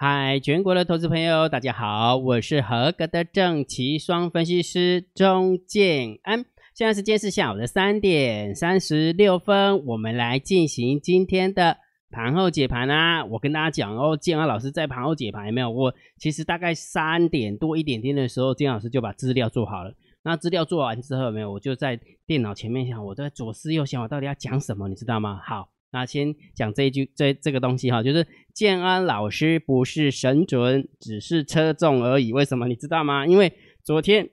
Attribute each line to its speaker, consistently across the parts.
Speaker 1: 嗨，全国的投资朋友，大家好，我是合格的正奇双分析师钟建安。现在时间是下午的三点三十六分，我们来进行今天的盘后解盘啊。我跟大家讲哦，建安老师在盘后解盘有没有？我其实大概三点多一点点的时候，建安老师就把资料做好了。那资料做完之后，有没有？我就在电脑前面想，我在左思右想，我到底要讲什么，你知道吗？好。那先讲这一句，这这个东西哈，就是建安老师不是神准，只是车重而已。为什么你知道吗？因为昨天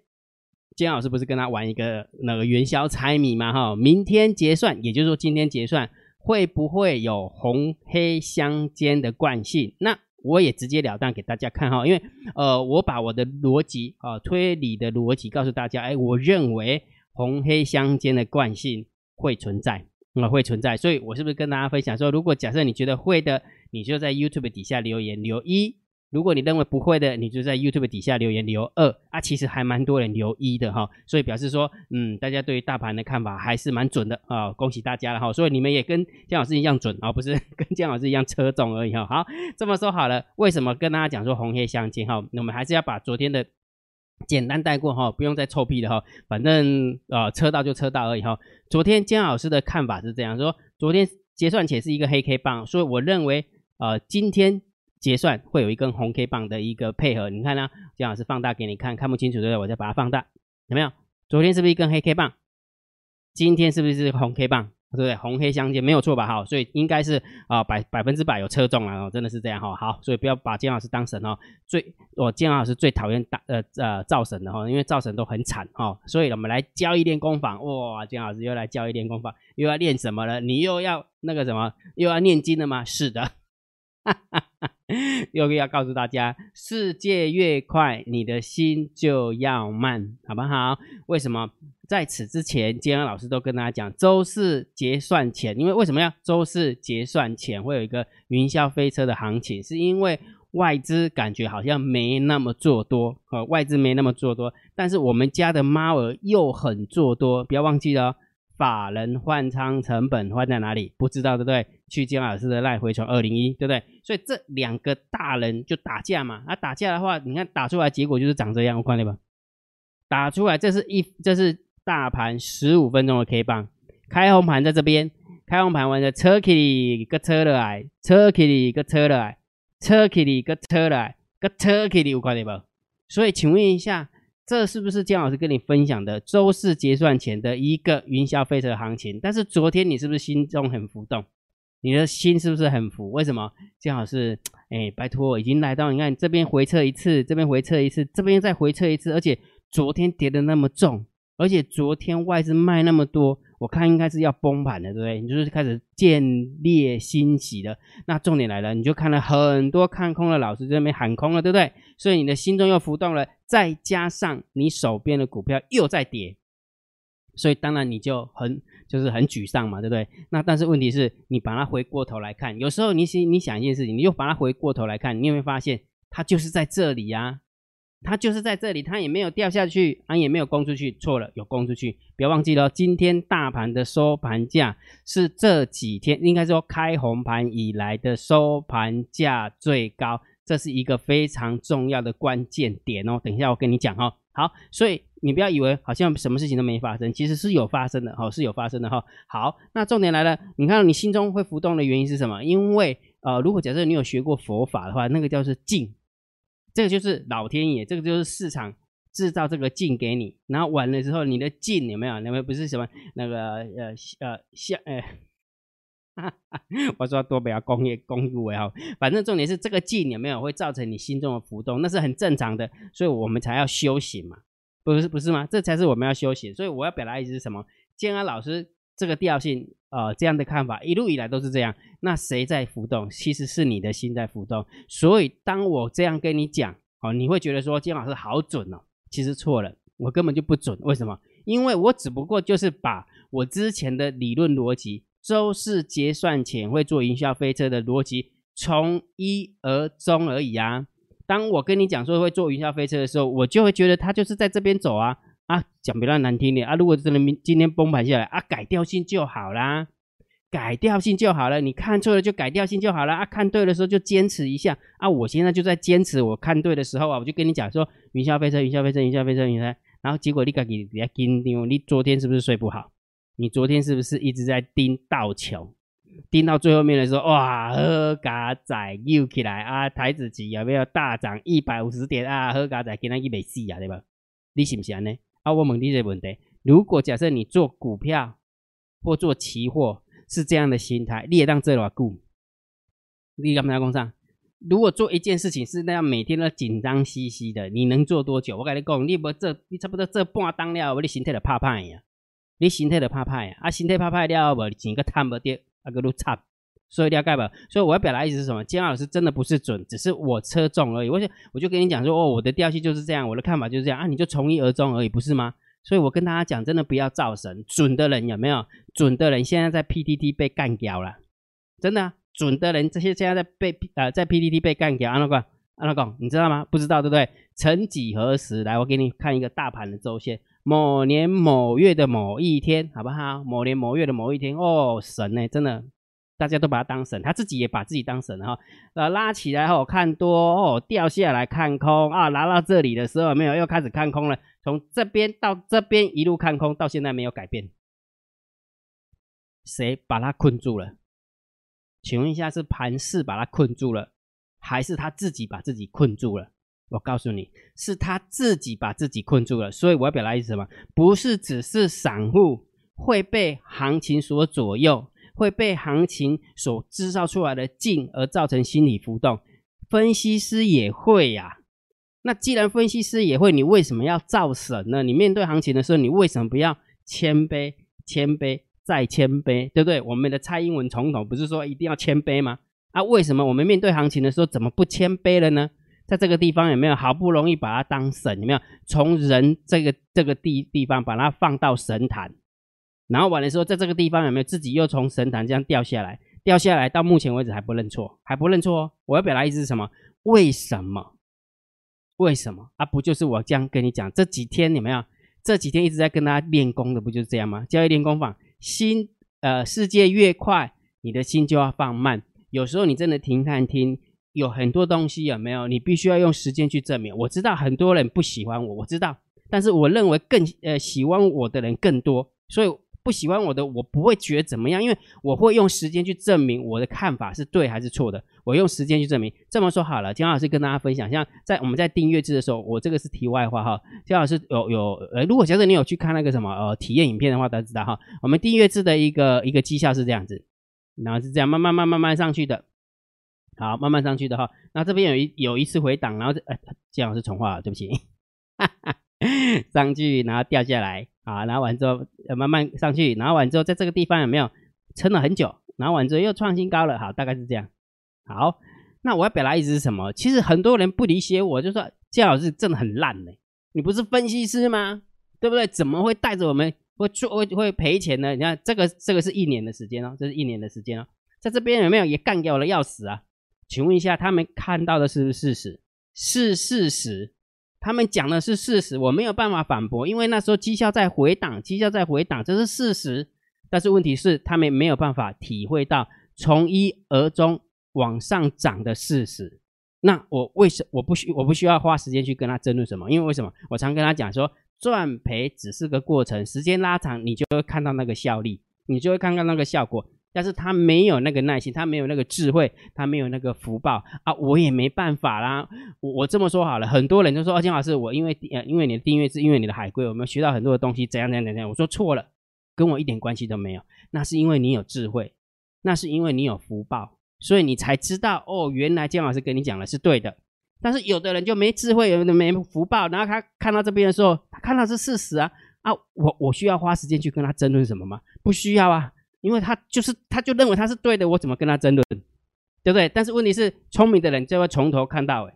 Speaker 1: 建安老师不是跟他玩一个那个元宵猜谜吗？哈，明天结算，也就是说今天结算会不会有红黑相间的惯性？那我也直截了当给大家看哈，因为呃，我把我的逻辑啊推理的逻辑告诉大家，哎，我认为红黑相间的惯性会存在。那会存在，所以我是不是跟大家分享说，如果假设你觉得会的，你就在 YouTube 底下留言留一；如果你认为不会的，你就在 YouTube 底下留言留二。啊，其实还蛮多人留一的哈，所以表示说，嗯，大家对于大盘的看法还是蛮准的啊，恭喜大家了哈。所以你们也跟姜老师一样准而不是 跟姜老师一样车重而已哈。好，这么说好了，为什么跟大家讲说红黑相间哈？我们还是要把昨天的。简单带过哈，不用再臭屁了哈，反正呃车到就车到而已哈。昨天姜老师的看法是这样说，昨天结算且是一个黑 K 棒，所以我认为呃今天结算会有一根红 K 棒的一个配合。你看呢，姜老师放大给你看，看不清楚对不对？我再把它放大，有没有？昨天是不是一根黑 K 棒？今天是不是红 K 棒？对不对？红黑相间没有错吧？哈，所以应该是啊百百分之百有车中了哦，真的是这样哈。好，所以不要把金老师当神哦。最我金老师最讨厌大呃呃造神的哈，因为造神都很惨哈。所以我们来教一练功法，哇，金老师又来教一练功法，又要练什么了？你又要那个什么，又要念经了吗？是的。哈 哈 又要告诉大家，世界越快，你的心就要慢，好不好？为什么？在此之前，建安老师都跟大家讲，周四结算前，因为为什么要周四结算前会有一个云霄飞车的行情？是因为外资感觉好像没那么做多，呃，外资没那么做多，但是我们家的猫儿又很做多，不要忘记了。法人换仓成本换在哪里？不知道对不对？去金老师的赖回传二零一，对不对？所以这两个大人就打架嘛。啊，打架的话，你看打出来结果就是长这样，我看了吧？打出来，这是一，这是大盘十五分钟的 K 棒，开红盘在这边，开红盘完的车 K 个车来，车 K 个车来，车 K 个车来，个车 K 我看了吧？所以请问一下。这是不是姜老师跟你分享的周四结算前的一个云霄飞车行情？但是昨天你是不是心中很浮动？你的心是不是很浮？为什么？姜老师，哎，拜托，已经来到你看这边回撤一次，这边回撤一次，这边再回撤一次，而且昨天跌的那么重，而且昨天外资卖那么多。我看应该是要崩盘的，对不对？你就是开始见猎欣喜的。那重点来了，你就看了很多看空的老师在那边喊空了，对不对？所以你的心中又浮动了，再加上你手边的股票又在跌，所以当然你就很就是很沮丧嘛，对不对？那但是问题是你把它回过头来看，有时候你想你想一件事情，你又把它回过头来看，你有没有发现它就是在这里呀？它就是在这里，它也没有掉下去，啊，也没有攻出去，错了，有攻出去。不要忘记了，今天大盘的收盘价是这几天应该说开红盘以来的收盘价最高，这是一个非常重要的关键点哦。等一下我跟你讲哈。好，所以你不要以为好像什么事情都没发生，其实是有发生的哈，是有发生的哈。好，那重点来了，你看你心中会浮动的原因是什么？因为呃，如果假设你有学过佛法的话，那个叫做静。这个就是老天爷，这个就是市场制造这个劲给你，然后完了之后，你的劲有没有？有没有不是什么那个呃呃像呃，我说多不要工业公务为好，反正重点是这个劲有没有会造成你心中的浮动，那是很正常的，所以我们才要修行嘛，不是不是吗？这才是我们要修行，所以我要表达意思是什么？建安老师这个调性。呃，这样的看法一路以来都是这样。那谁在浮动？其实是你的心在浮动。所以当我这样跟你讲，哦，你会觉得说金老师好准哦。其实错了，我根本就不准。为什么？因为我只不过就是把我之前的理论逻辑，周四结算前会做营销飞车的逻辑，从一而终而已啊。当我跟你讲说会做营销飞车的时候，我就会觉得它就是在这边走啊。啊，讲比较难听点啊，如果真的明今天崩盘下来啊，改掉性就好啦，改掉性就好了。你看错了就改掉性就好了啊，看对的时候就坚持一下啊。我现在就在坚持，我看对的时候啊，我就跟你讲说云霄飞车，云霄飞车，云霄飞车，云霄。然后结果你赶紧比较紧张，你昨天是不是睡不好？你昨天是不是一直在盯道琼？盯到最后面的时候，哇，喝嘎仔又起来啊！台子期有没有大涨一百五十点啊？喝嘎仔今天一百四啊，对吧？你信不信呢？啊，我问你这个问题：如果假设你做股票或做期货是这样的心态，你也当这老股，你干嘛要工上？如果做一件事情是那样，每天都紧张兮兮的，你能做多久？我跟你讲，你不这，你差不多这半当了，我你心态就怕怕呀，你心态就怕怕呀，啊，心态怕怕了，无钱个赚不到。那个路差，所以了解吧？所以我要表达意思是什么？金老师真的不是准，只是我车中而已。我就我就跟你讲说，哦，我的调性就是这样，我的看法就是这样啊，你就从一而终而已，不是吗？所以我跟大家讲，真的不要造神，准的人有没有？准的人现在在 PTT 被干掉了，真的准的人这些现在在被呃在 PTT 被干掉。阿老公，阿老公，你知道吗？不知道对不对？曾几何时，来我给你看一个大盘的周线。某年某月的某一天，好不好？某年某月的某一天，哦，神呢？真的，大家都把他当神，他自己也把自己当神哈。呃，拉起来后看多，哦，掉下来看空啊，拿到这里的时候没有，又开始看空了。从这边到这边一路看空，到现在没有改变。谁把他困住了？请问一下，是盘势把他困住了，还是他自己把自己困住了？我告诉你，是他自己把自己困住了。所以我要表达意思什么？不是只是散户会被行情所左右，会被行情所制造出来的劲而造成心理浮动。分析师也会呀。那既然分析师也会，你为什么要造神呢？你面对行情的时候，你为什么不要谦卑、谦卑再谦卑，对不对？我们的蔡英文总统不是说一定要谦卑吗？啊，为什么我们面对行情的时候怎么不谦卑了呢？在这个地方有没有好不容易把它当神？有没有从人这个这个地地方把它放到神坛？然后完了时候，在这个地方有没有自己又从神坛这样掉下来？掉下来到目前为止还不认错，还不认错哦！我要表达意思是什么？为什么？为什么？啊，不就是我这样跟你讲？这几天有没有？这几天一直在跟大家练功的，不就是这样吗？交易练功坊，心呃，世界越快，你的心就要放慢。有时候你真的停看听。有很多东西有没有？你必须要用时间去证明。我知道很多人不喜欢我，我知道，但是我认为更呃喜欢我的人更多，所以不喜欢我的我不会觉得怎么样，因为我会用时间去证明我的看法是对还是错的。我用时间去证明。这么说好了，姜老师跟大家分享，像在我们在订阅制的时候，我这个是题外话哈。姜老师有有呃，如果假设你有去看那个什么呃体验影片的话，大家知道哈，我们订阅制的一个一个绩效是这样子，然后是这样慢慢慢慢慢上去的。好，慢慢上去的哈。那这边有一有一次回档，然后呃，姜老师重画，对不起，上去然后掉下来，啊，拿完之后呃慢慢上去，拿完之后在这个地方有没有撑了很久？拿完之后又创新高了，好，大概是这样。好，那我要表达意思是什么？其实很多人不理解我，就说姜老师真的很烂呢。你不是分析师吗？对不对？怎么会带着我们会做会会赔钱呢？你看这个这个是一年的时间哦，这是一年的时间哦，在这边有没有也干掉了要死啊？请问一下，他们看到的是不是事实？是事实，他们讲的是事实，我没有办法反驳，因为那时候绩效在回档，绩效在回档，这是事实。但是问题是，他们没有办法体会到从一而终往上涨的事实。那我为什我不需我不需要花时间去跟他争论什么？因为为什么？我常跟他讲说，赚赔只是个过程，时间拉长，你就会看到那个效力，你就会看到那个效果。但是他没有那个耐心，他没有那个智慧，他没有那个福报啊！我也没办法啦。我我这么说好了，很多人都说：“哦，金老师，我因为呃，因为你的订阅是因为你的海归，我们学到很多的东西，怎样怎样怎样。”我说错了，跟我一点关系都没有。那是因为你有智慧，那是因为你有福报，所以你才知道哦，原来姜老师跟你讲的是对的。但是有的人就没智慧，有的没福报，然后他看到这边的时候，他看到是事实啊啊！我我需要花时间去跟他争论什么吗？不需要啊。因为他就是，他就认为他是对的，我怎么跟他争论，对不对？但是问题是，聪明的人就会从头看到尾。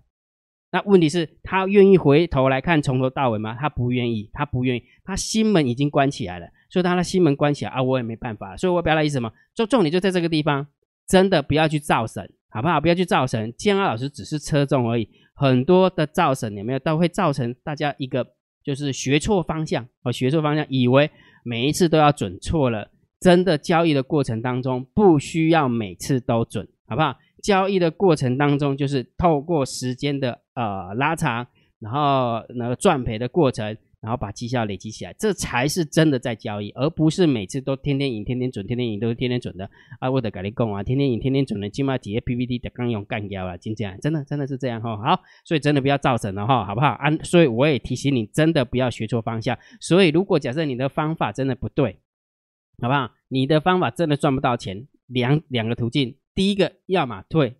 Speaker 1: 那问题是，他愿意回头来看从头到尾吗？他不愿意，他不愿意，他心门已经关起来了。所以他的心门关起来啊，我也没办法。所以我表达意思什么？就重点就在这个地方，真的不要去造神，好不好？不要去造神。建安老师只是车重而已，很多的造神有没有都会造成大家一个就是学错方向哦，学错方向，以为每一次都要准错了。真的交易的过程当中，不需要每次都准，好不好？交易的过程当中，就是透过时间的呃拉长，然后那个赚赔的过程。然后把绩效累积起来，这才是真的在交易，而不是每次都天天赢、天天准、天天赢都是天天准的啊！我的改你讲啊，天天赢、天天准的，起码几个 PPT 的刚用干掉了，就这样，真的真的是这样哈。好，所以真的不要造神了哈，好不好？啊，所以我也提醒你，真的不要学错方向。所以如果假设你的方法真的不对，好不好？你的方法真的赚不到钱，两两个途径，第一个要么退，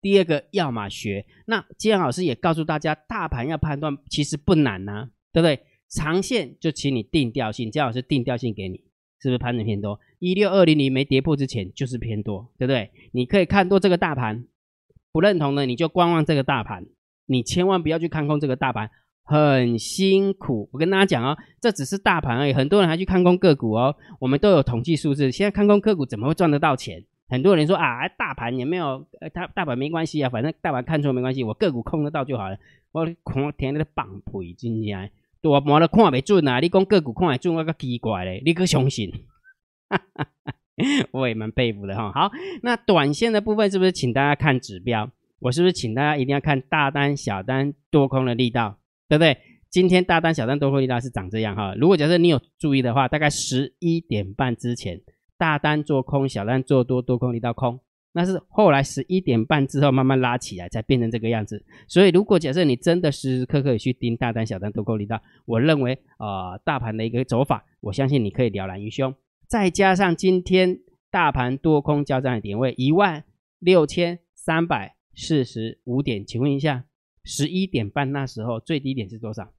Speaker 1: 第二个要么学。那金老师也告诉大家，大盘要判断其实不难呐，对不对？长线就请你定调性，姜老师定调性给你，是不是盘整偏多？一六二零零没跌破之前就是偏多，对不对？你可以看多这个大盘，不认同的你就观望这个大盘，你千万不要去看空这个大盘，很辛苦。我跟大家讲哦，这只是大盘而已，很多人还去看空个股哦。我们都有统计数字，现在看空个股怎么会赚得到钱？很多人说啊，大盘也没有，呃，大大盘没关系啊，反正大盘看错没关系，我个股空得到就好了。我空天那个棒腿进来。大盘都看袂准啊！你讲个股看会准，我个奇怪嘞，你可相信？我也蛮佩服的哈。好，那短线的部分是不是请大家看指标？我是不是请大家一定要看大单、小单、多空的力道，对不对？今天大单、小单、多空力道是长这样哈。如果假设你有注意的话，大概十一点半之前，大单做空，小单做多，多空力道空。那是后来十一点半之后慢慢拉起来，才变成这个样子。所以，如果假设你真的时时刻刻去盯大单、小单、多空力道，我认为啊，大盘的一个走法，我相信你可以了然于胸。再加上今天大盘多空交战的点位一万六千三百四十五点，请问一下，十一点半那时候最低点是多少？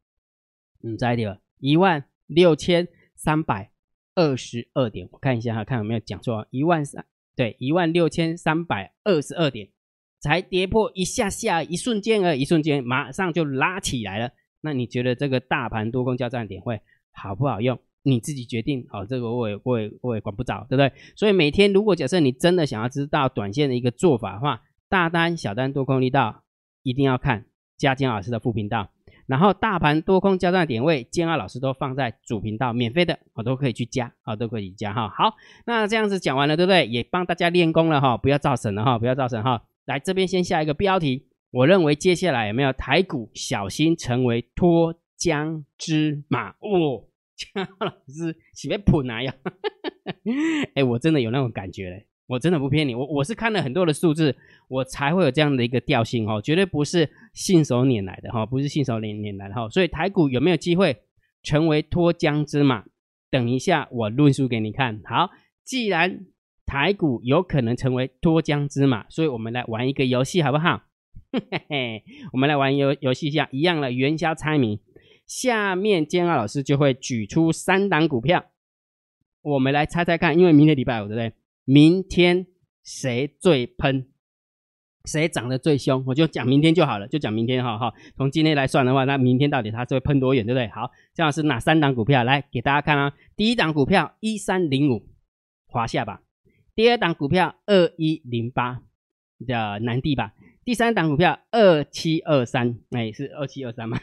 Speaker 1: 嗯，在的，一万六千三百二十二点。我看一下哈，看有没有讲错，一万三。对，一万六千三百二十二点，才跌破一下下，一瞬间而一瞬间，马上就拉起来了。那你觉得这个大盘多空交战点会好不好用？你自己决定。好，这个我也我也我也管不着，对不对？所以每天如果假设你真的想要知道短线的一个做法的话，大单、小单、多空力道一定要看嘉金老师的副频道。然后大盘多空交战点位，建二老师都放在主频道，免费的，我都可以去加，啊，都可以加哈。好，那这样子讲完了，对不对？也帮大家练功了哈，不要造神了哈，不要造神哈。来这边先下一个标题，我认为接下来有没有台股小心成为脱缰之马？哦，建二老师喜欢捧哪呀？哎，我真的有那种感觉嘞。我真的不骗你，我我是看了很多的数字，我才会有这样的一个调性哦，绝对不是信手拈来的哈，不是信手拈拈来的哈。所以台股有没有机会成为脱缰之马？等一下我论述给你看。好，既然台股有可能成为脱缰之马，所以我们来玩一个游戏好不好？嘿嘿嘿，我们来玩游游戏一下，一样的元宵猜谜。下面煎熬老师就会举出三档股票，我们来猜猜看，因为明天礼拜五对不对？明天谁最喷？谁涨得最凶？我就讲明天就好了，就讲明天哈哈。从今天来算的话，那明天到底它会喷多远，对不对？好，姜老师哪三档股票？来给大家看啊。第一档股票一三零五，华夏吧。第二档股票二一零八的南地吧。第三档股票二七二三，哎，是二七二三吗？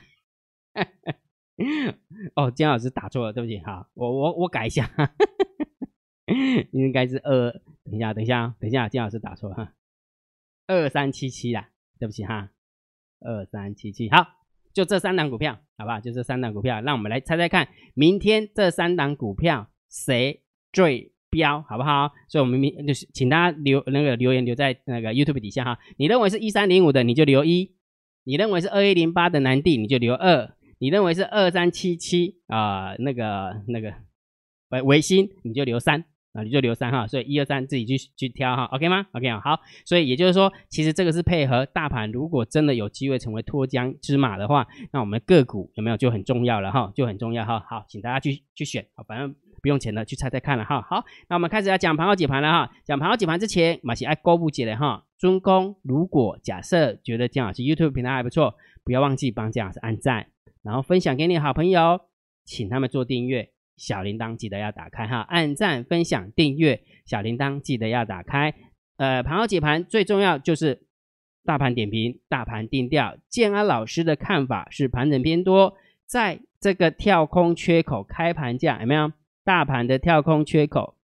Speaker 1: 哦，姜老师打错了，对不起。好，我我我改一下。应该是二，等一下，等一下，等一下，金老师打错哈，二三七七啦，对不起哈，二三七七，好，就这三档股票，好不好？就这三档股票，让我们来猜猜看，明天这三档股票谁最标，好不好？所以我们明就是请大家留那个留言留在那个 YouTube 底下哈，你认为是一三零五的你就留一，你认为是二一零八的南地你就留二，你认为是二三七七啊那个那个维维新你就留三。啊，你就留三哈，所以一二三自己去去挑哈，OK 吗？OK 啊，好，所以也就是说，其实这个是配合大盘，如果真的有机会成为脱缰之马的话，那我们个股有没有就很重要了哈，就很重要哈。好，请大家去去选，好，反正不用钱的，去猜猜看了哈。好，那我们开始要讲盘后解盘了哈。讲盘后解盘之前，马上爱购物节的哈。尊公，如果假设觉得姜老师 YouTube 平台还不错，不要忘记帮姜老师按赞，然后分享给你好朋友，请他们做订阅。小铃铛记得要打开哈，按赞、分享、订阅，小铃铛记得要打开。呃，盘后解盘最重要就是大盘点评、大盘定调。建安老师的看法是盘整偏多，在这个跳空缺口开盘价有没有？大盘的跳空缺口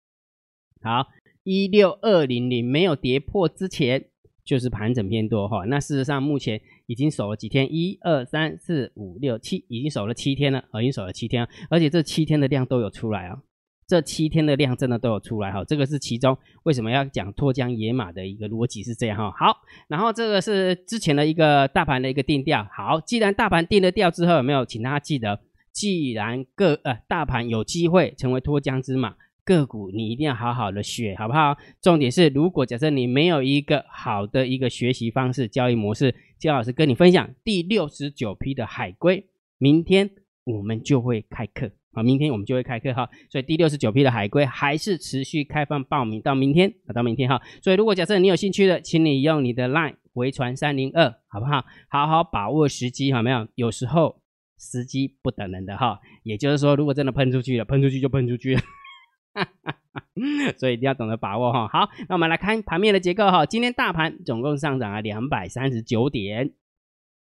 Speaker 1: 好，一六二零零没有跌破之前，就是盘整偏多哈。那事实上目前已经守了几天，一二三四五六七，已经守了七天了，已经守了七天，而且这七天的量都有出来啊。这七天的量真的都有出来哈，这个是其中为什么要讲脱缰野马的一个逻辑是这样哈。好，然后这个是之前的一个大盘的一个定调。好，既然大盘定了调之后，有没有请大家记得，既然个呃大盘有机会成为脱缰之马，个股你一定要好好的学，好不好？重点是，如果假设你没有一个好的一个学习方式、交易模式，姜老师跟你分享第六十九批的海龟，明天我们就会开课。好，明天我们就会开课哈，所以第六十九批的海龟还是持续开放报名到明天啊，到明天哈。所以如果假设你有兴趣的，请你用你的 LINE 回传三零二，好不好？好好把握时机，好没有？有时候时机不等人的哈，也就是说，如果真的喷出去了，喷出去就喷出去，所以一定要懂得把握哈。好，那我们来看盘面的结构哈，今天大盘总共上涨了两百三十九点，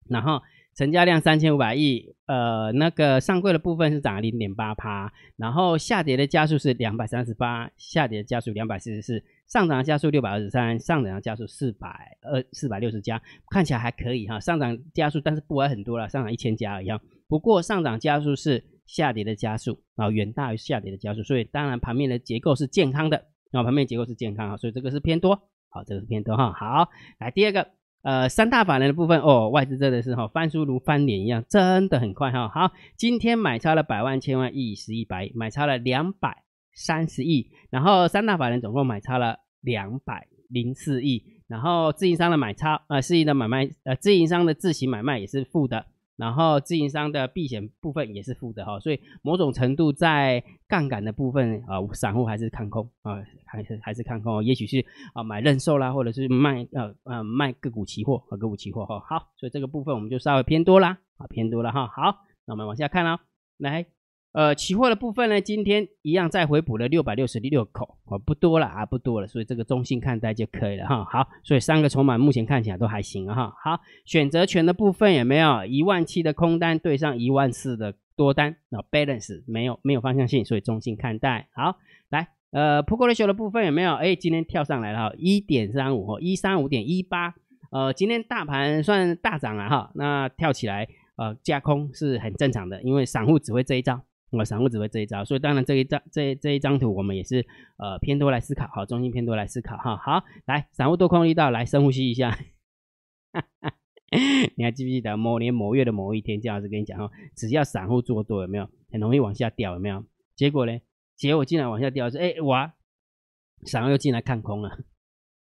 Speaker 1: 然后。成交量三千五百亿，呃，那个上柜的部分是涨了零点八趴，然后下跌的加速是两百三十八，下跌的加速两百四十四，上涨的加速六百二十三，上涨的加速四百二四百六十加，看起来还可以哈，上涨加速，但是不会很多了，上涨一千加一样。不过上涨加速是下跌的加速啊，远大于下跌的加速，所以当然盘面的结构是健康的，啊，盘面结构是健康啊，所以这个是偏多，好，这个是偏多哈。好，来第二个。呃，三大法人的部分哦，外资真的是哈翻书如翻脸一样，真的很快哈。好，今天买超了百万、千万、亿、十亿、百亿，买超了两百三十亿，然后三大法人总共买超了两百零四亿，然后自营商的买超，呃，自营的买卖，呃，自营商的自行买卖也是负的。然后自营商的避险部分也是负的哈，所以某种程度在杠杆的部分啊，散户还是看空啊，还是还是看空，也许是啊买认售啦，或者是卖呃呃卖个股期货和个股期货哈。好，所以这个部分我们就稍微偏多啦啊，偏多了哈。好，那我们往下看啦，来。呃，期货的部分呢，今天一样再回补了六百六十六口，哦，不多了啊，不多了，所以这个中性看待就可以了哈。好，所以三个筹码目前看起来都还行哈。好，选择权的部分有没有一万七的空单对上一万四的多单，那 balance 没有没有方向性，所以中性看待。好，来，呃，put ratio 的部分有没有？哎，今天跳上来了哈，一点三五哦，一三五点一八，呃，今天大盘算大涨了哈，那跳起来呃加空是很正常的，因为散户只会这一招。我散户只会这一招，所以当然这一张这这一张图我们也是呃偏多来思考，好，中心偏多来思考哈。好，来散户多空一道，来深呼吸一下。你还记不记得某年某月的某一天，姜老师跟你讲哦，只要散户做多，有没有很容易往下掉？有没有？结果呢？结果竟然往下掉，是哎哇，散户又进来看空了。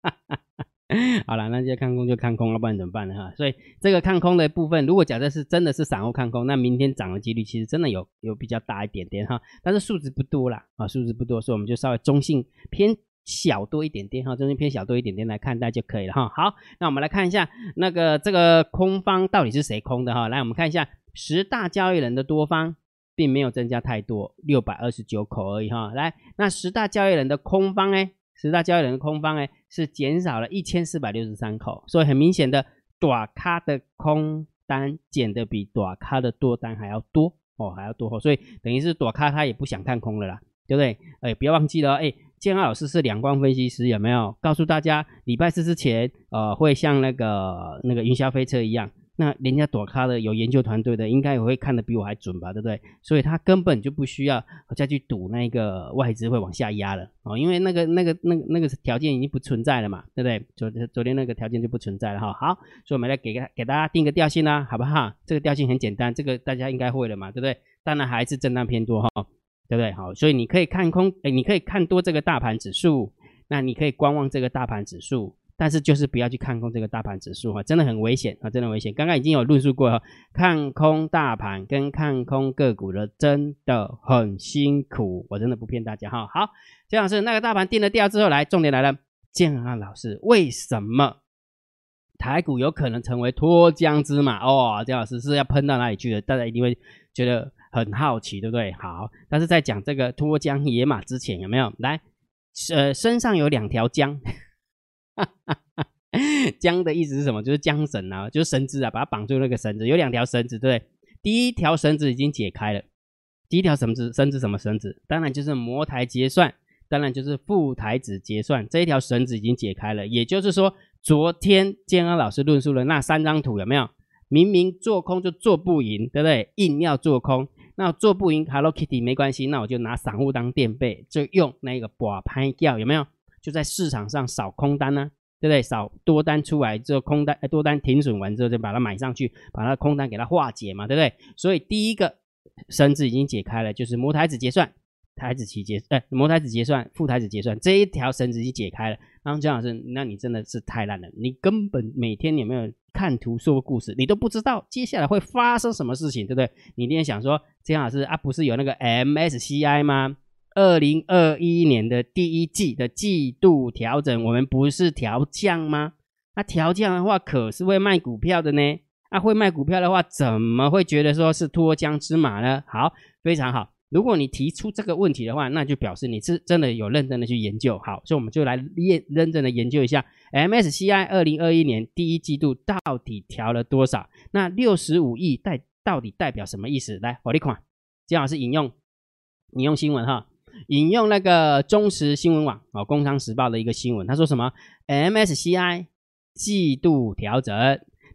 Speaker 1: 哈哈哈 好了，那就看空就看空了，不然怎么办呢？哈，所以这个看空的部分，如果假设是真的是散户看空，那明天涨的几率其实真的有有比较大一点点哈，但是数值不多啦，啊，数值不多，所以我们就稍微中性偏小多一点点哈，中性偏小多一点点来看待就可以了哈。好，那我们来看一下那个这个空方到底是谁空的哈？来，我们看一下十大交易人的多方并没有增加太多，六百二十九口而已哈。来，那十大交易人的空方哎。十大交易人的空方哎，是减少了一千四百六十三口，所以很明显的，短咖的空单减的比短咖的多单还要多哦，还要多哦，所以等于是短咖他也不想看空了啦，对不对？哎，不要忘记了，哎，建安老师是两光分析师，有没有告诉大家礼拜四之前，呃，会像那个那个云霄飞车一样？那人家躲咖的有研究团队的，应该也会看得比我还准吧，对不对？所以他根本就不需要再去赌那个外资会往下压了哦，因为那个那个那个那个条件已经不存在了嘛，对不对？昨天昨天那个条件就不存在了哈。好，所以我们来给个给大家定个调性啦，好不好？这个调性很简单，这个大家应该会了嘛，对不对？当然还是震荡偏多哈，对不对？好，所以你可以看空，哎，你可以看多这个大盘指数，那你可以观望这个大盘指数。但是就是不要去看空这个大盘指数哈，真的很危险啊，真的危险。刚刚已经有论述过哈，看空大盘跟看空个股的真的很辛苦，我真的不骗大家哈。好，姜老师，那个大盘定了调之后，来重点来了，建安老师，为什么台股有可能成为脱缰之马？哦，姜老师是要喷到哪里去的？大家一定会觉得很好奇，对不对？好，但是在讲这个脱缰野马之前，有没有来？呃，身上有两条缰。哈哈哈，缰的意思是什么？就是缰绳啊，就是绳子啊，把它绑住那个绳子，有两条绳子，对不对？第一条绳子已经解开了，第一条绳子，绳子什么绳子？当然就是摩台结算当然就是副台子结算这一条绳子已经解开了。也就是说，昨天建安老师论述了那三张图有没有？明明做空就做不赢，对不对？硬要做空，那做不赢 Hello Kitty 没关系，那我就拿散户当垫背，就用那个把拍掉，有没有？就在市场上扫空单呢，对不对？扫多单出来之后，空单多单停损完之后，就把它买上去，把它空单给它化解嘛，对不对？所以第一个绳子已经解开了，就是摩台子结算。台子期结，哎，模台子结算，副台子结算，这一条绳子已经解开了。然后姜老师，那你真的是太烂了，你根本每天有没有看图说故事，你都不知道接下来会发生什么事情，对不对？你一定想说，姜老师啊，不是有那个 MSCI 吗？二零二一年的第一季的季度调整，我们不是调降吗？那调降的话，可是会卖股票的呢。那会卖股票的话，怎么会觉得说是脱缰之马呢？好，非常好。如果你提出这个问题的话，那就表示你是真的有认真的去研究。好，所以我们就来认认真的研究一下 MSCI 二零二一年第一季度到底调了多少？那六十五亿代到底代表什么意思？来，我你看，姜老师引用引用新闻哈，引用那个中时新闻网哦，工商时报的一个新闻，他说什么？MSCI 季度调整，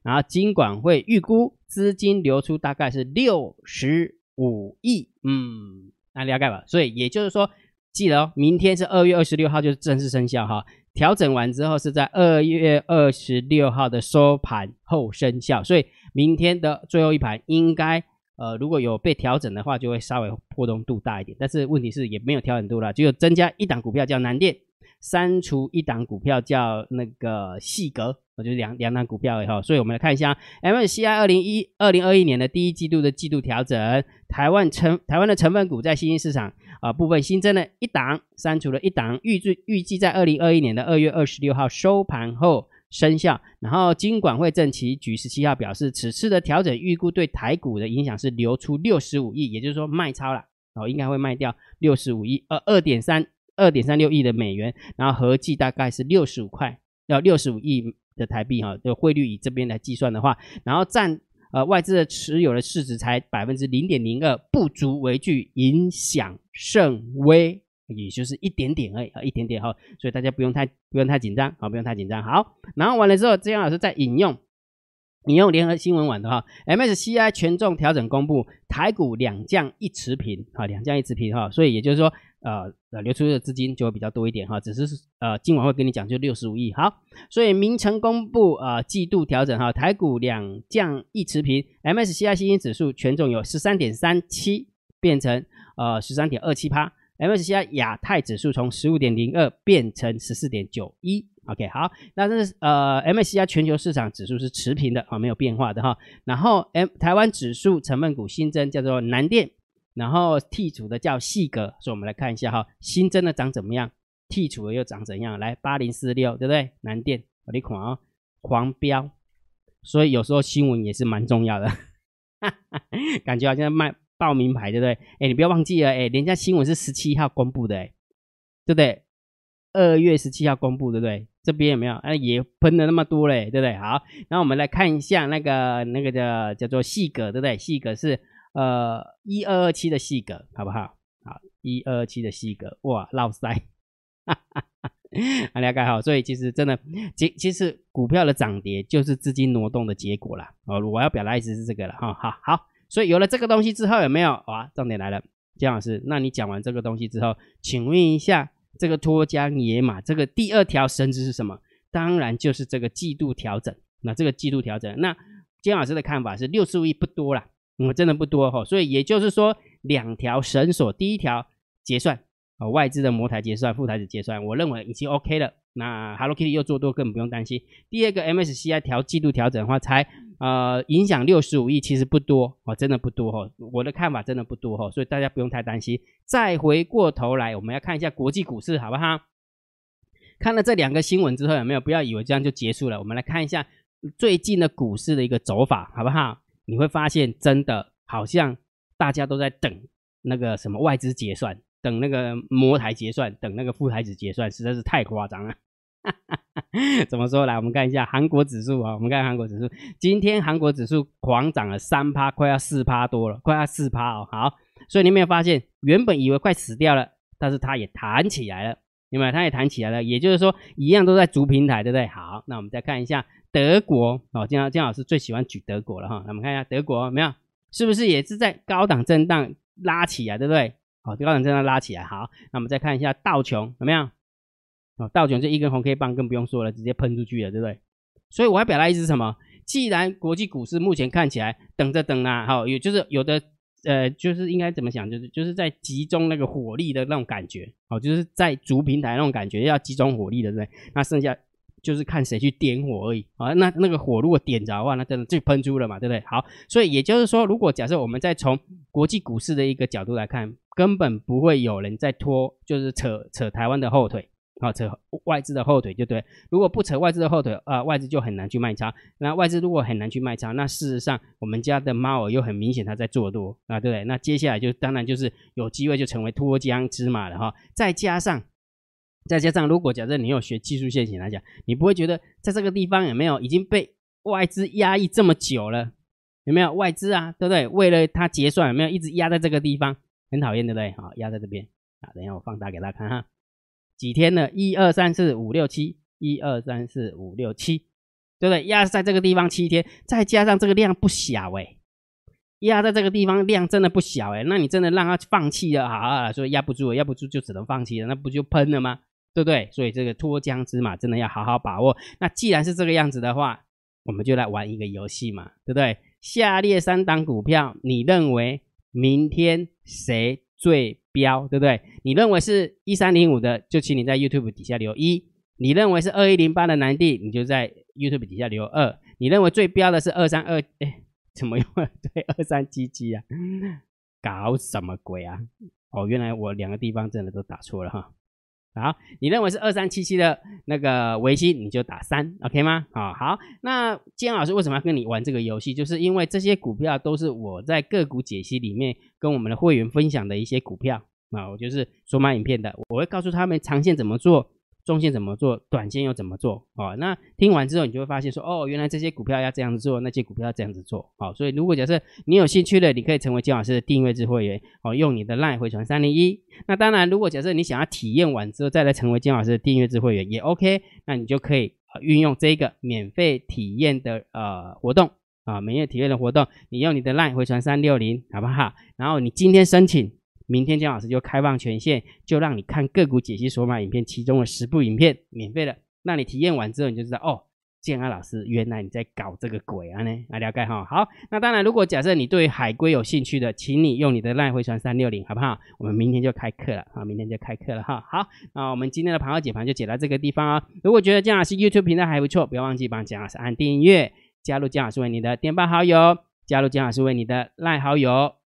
Speaker 1: 然后金管会预估资金流出大概是六十。五亿，嗯，那了解吧？所以也就是说，记得哦，明天是二月二十六号，就是正式生效哈。调整完之后是在二月二十六号的收盘后生效，所以明天的最后一盘应该，呃，如果有被调整的话，就会稍微波动度大一点。但是问题是也没有调整度了，只有增加一档股票叫南电。删除一档股票叫那个细格，我就两两档股票以后，所以我们来看一下 MSCI 二零一二零二一年的第一季度的季度调整，台湾成台湾的成分股在新兴市场啊部分新增了一档，删除了一档，预计预计在二零二一年的二月二十六号收盘后生效。然后金管会正期局十七号表示，此次的调整预估对台股的影响是流出六十五亿，也就是说卖超了哦，应该会卖掉六十五亿，呃二点三。二点三六亿的美元，然后合计大概是六十五块，要六十五亿的台币哈，就汇率以这边来计算的话，然后占呃外资的持有的市值才百分之零点零二，不足为惧，影响甚微，也就是一点点而已啊，一点点哈，所以大家不用太不用太紧张啊，不用太紧张。好，然后完了之后，这样老师再引用引用联合新闻网的哈，MSCI 权重调整公布，台股两降一持平啊，两降一持平哈，所以也就是说。呃呃，流出的资金就会比较多一点哈，只是呃，今晚会跟你讲，就六十五亿。好，所以明成公布呃季度调整哈，台股两降一持平，MSCI 新兴指数权重有十三点三七变成呃十三点二七趴，MSCI 亚太指数从十五点零二变成十四点九一。OK，好，那这是呃 MSCI 全球市场指数是持平的啊，没有变化的哈。然后 M 台湾指数成分股新增叫做南电。然后剔除的叫细格，所以我们来看一下哈，新增的长怎么样？剔除的又长怎样？来八零四六，对不对？南电，我你看啊，狂飙，所以有时候新闻也是蛮重要的，感觉好像卖报名牌，对不对？哎，你不要忘记了，哎，人家新闻是十七号公布的，哎，对不对？二月十七号公布，对不对？这边有没有？哎，也喷了那么多嘞，对不对？好，那我们来看一下那个那个叫叫做细格，对不对？细格是。呃，一二二七的细格，好不好？好，一二二七的细格，哇，老塞，哈哈哈，了解好。所以其实真的，其其实股票的涨跌就是资金挪动的结果啦。哦，我要表达意思是这个了哈。好，好，所以有了这个东西之后，有没有？哇，重点来了，姜老师，那你讲完这个东西之后，请问一下，这个脱缰野马，这个第二条绳子是什么？当然就是这个季度调整。那这个季度调整，那姜老师的看法是六十五亿不多了。嗯，真的不多哈，所以也就是说，两条绳索，第一条结算啊，外资的模台结算，副台子结算，我认为已经 OK 了。那 Hello Kitty 又做多，更不用担心。第二个 MSCI 调季度调整的话，才呃影响六十五亿，其实不多哦，真的不多哈。我的看法真的不多哈，所以大家不用太担心。再回过头来，我们要看一下国际股市，好不好？看了这两个新闻之后，有没有不要以为这样就结束了？我们来看一下最近的股市的一个走法，好不好？你会发现，真的好像大家都在等那个什么外资结算，等那个模台结算，等那个副台子结算，实在是太夸张了。哈 怎么说？来，我们看一下韩国指数啊，我们看韩国指数，今天韩国指数狂涨了三趴，快要四趴多了，快要四趴哦。好，所以你有没有发现，原本以为快死掉了，但是它也弹起来了，明白？它也弹起来了，也就是说一样都在逐平台，对不对？好，那我们再看一下德国哦，金老金老师最喜欢举德国了哈，那我们看一下德国没有，是不是也是在高档震荡拉起来，对不对？好，高档震荡拉起来，好，那我们再看一下道琼有没有？哦，道琼这一根红 K 棒更不用说了，直接喷出去了，对不对？所以我要表达意思是什么？既然国际股市目前看起来等着等啊，好，也就是有的，呃，就是应该怎么想，就是就是在集中那个火力的那种感觉，好，就是在主平台那种感觉，要集中火力的，对不对？那剩下就是看谁去点火而已，啊，那那个火如果点着的话，那真的就喷出了嘛，对不对？好，所以也就是说，如果假设我们再从国际股市的一个角度来看，根本不会有人在拖，就是扯扯台湾的后腿。好，扯外资的后腿就对。如果不扯外资的后腿，啊，外资就很难去卖差。那外资如果很难去卖差，那事实上我们家的猫儿又很明显它在做多啊，对不对？那接下来就当然就是有机会就成为脱缰之马了哈。再加上，再加上，如果假设你有学技术线型来讲，你不会觉得在这个地方有没有已经被外资压抑这么久了？有没有外资啊？对不对？为了它结算，有没有一直压在这个地方？很讨厌，对不对？好，压在这边啊。等一下我放大给大家看哈。几天了？一二三四五六七，一二三四五六七，对不对？压在这个地方七天，再加上这个量不小哎，压在这个地方量真的不小哎，那你真的让它放弃了啊？所以压不住，压不住就只能放弃了，那不就喷了吗？对不对？所以这个脱缰之马真的要好好把握。那既然是这个样子的话，我们就来玩一个游戏嘛，对不对？下列三档股票，你认为明天谁最？标对不对？你认为是一三零五的，就请你在 YouTube 底下留一；你认为是二一零八的南地，你就在 YouTube 底下留二；你认为最标的是二三二，哎，怎么用 对二三七七啊？搞什么鬼啊？哦，原来我两个地方真的都打错了哈。好，你认为是二三七七的那个维新，你就打三，OK 吗？啊，好，那金老师为什么要跟你玩这个游戏？就是因为这些股票都是我在个股解析里面跟我们的会员分享的一些股票啊，我就是说卖影片的，我会告诉他们长线怎么做。中线怎么做，短线又怎么做？哦，那听完之后，你就会发现说，哦，原来这些股票要这样子做，那些股票要这样子做。好，所以如果假设你有兴趣的，你可以成为金老师的订阅制会员，哦，用你的 LINE 回传三零一。那当然，如果假设你想要体验完之后再来成为金老师的订阅制会员也 OK，那你就可以运用这个免费体验的呃活动啊，免费体验的活动，你用你的 LINE 回传三六零，好不好？然后你今天申请。明天姜老师就开放权限，就让你看个股解析索马影片，其中的十部影片免费的。那你体验完之后，你就知道哦，建安老师原来你在搞这个鬼啊呢？来了解哈。好，那当然，如果假设你对海龟有兴趣的，请你用你的赖回传三六零，好不好？我们明天就开课了啊，明天就开课了哈。好，那我们今天的盘后解盘就解到这个地方啊。如果觉得姜老师 YouTube 频道还不错，不要忘记帮姜老师按订阅，加入姜老师为你的电报好友，加入姜老师为你的赖好友。